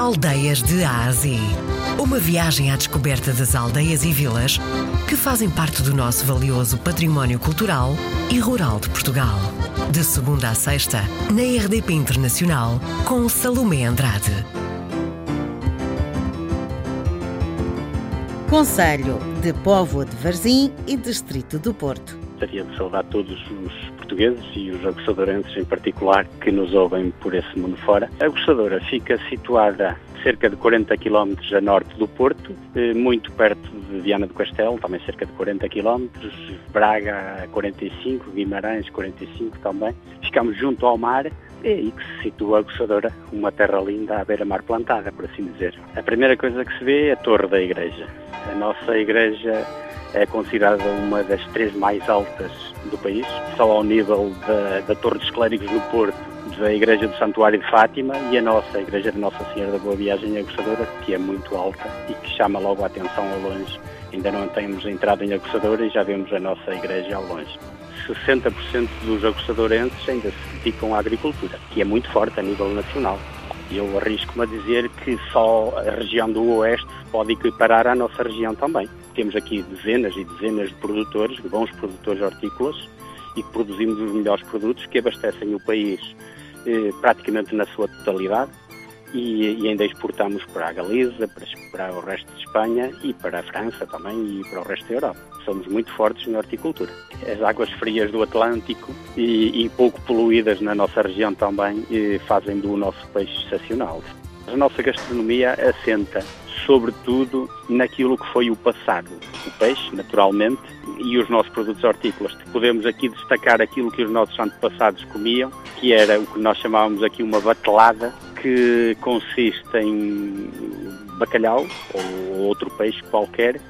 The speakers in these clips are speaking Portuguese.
Aldeias de Ásia. Uma viagem à descoberta das aldeias e vilas que fazem parte do nosso valioso património cultural e rural de Portugal. De segunda a sexta, na RDP Internacional, com Salomé Andrade. Conselho de Póvoa de Varzim e Distrito do Porto. Gostaria de saudar todos os portugueses e os aguçadorenses em particular que nos ouvem por esse mundo fora. A aguçadora fica situada cerca de 40 km a norte do Porto, eh, muito perto de Viana do Castelo, também cerca de 40 km, Braga 45, Guimarães 45 também. Ficamos junto ao mar é aí que se situa a Aguçadora, uma terra linda à beira-mar plantada, por assim dizer. A primeira coisa que se vê é a torre da igreja. A nossa igreja é considerada uma das três mais altas do país, só ao nível da, da Torre dos Clérigos no Porto, da Igreja do Santuário de Fátima e a nossa a Igreja de Nossa Senhora da Boa Viagem Aguçadora, que é muito alta e que chama logo a atenção ao longe. Ainda não temos entrado em Aguçadora e já vemos a nossa igreja ao longe. 60% dos aguçadorenses ainda se dedicam à agricultura, que é muito forte a nível nacional. Eu arrisco-me a dizer que só a região do Oeste pode equiparar à nossa região também. Temos aqui dezenas e dezenas de produtores, de bons produtores hortícolas, e que produzimos os melhores produtos que abastecem o país eh, praticamente na sua totalidade e, e, ainda exportamos para a Galiza, para, para, o resto de Espanha e para a França também e para o resto da Europa. Somos muito fortes na horticultura. As águas frias do Atlântico e, e pouco poluídas na nossa região também eh, fazem do nosso peixe excepcional. A nossa gastronomia assenta sobretudo naquilo que foi o passado. O peixe, naturalmente, e os nossos produtos hortícolas. Podemos aqui destacar aquilo que os nossos antepassados comiam, que era o que nós chamávamos aqui uma batelada, que consiste em bacalhau ou outro peixe qualquer,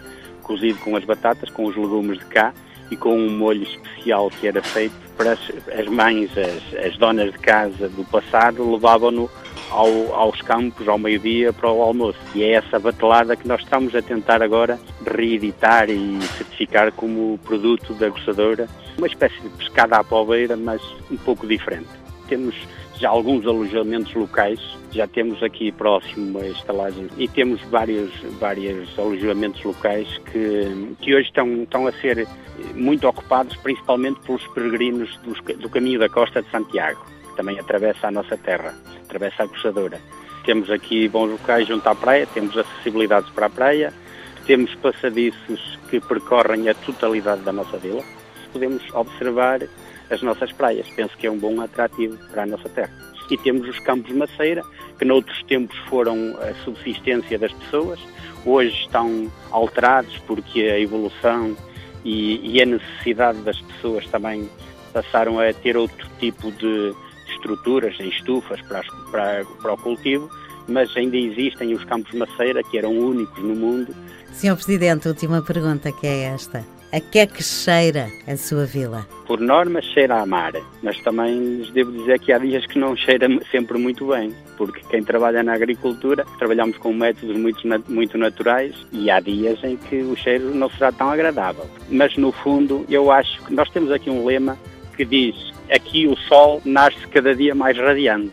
cozido com as batatas, com os legumes de cá e com um molho especial que era feito para as, as mães, as, as, donas de casa do passado, levavam-no ao, aos campos ao meio-dia para o almoço. E é essa batelada que nós estamos a tentar agora reeditar e certificar como produto da aguçadora, uma espécie de pescada à poveira, mas um pouco diferente. Temos já alguns alojamentos locais, já temos aqui próximo a estalagem e temos vários, vários alojamentos locais que, que hoje estão, estão a ser muito ocupados principalmente pelos peregrinos do caminho da costa de Santiago, que também atravessa a nossa terra, atravessa a Coçadora. Temos aqui bons locais junto à praia, temos acessibilidades para a praia, temos passadiços que percorrem a totalidade da nossa vila. Podemos observar as nossas praias. Penso que é um bom atrativo para a nossa terra. E temos os campos maceira, que noutros tempos foram a subsistência das pessoas, hoje estão alterados porque a evolução e, e a necessidade das pessoas também passaram a ter outro tipo de estruturas em estufas para, para, para o cultivo, mas ainda existem os campos de maceira, que eram únicos no mundo. Senhor Presidente, última pergunta que é esta. A que é que cheira a sua vila? Por norma cheira a mar, mas também devo dizer que há dias que não cheira sempre muito bem, porque quem trabalha na agricultura, trabalhamos com métodos muito, muito naturais e há dias em que o cheiro não será tão agradável. Mas no fundo, eu acho que nós temos aqui um lema que diz aqui o sol nasce cada dia mais radiante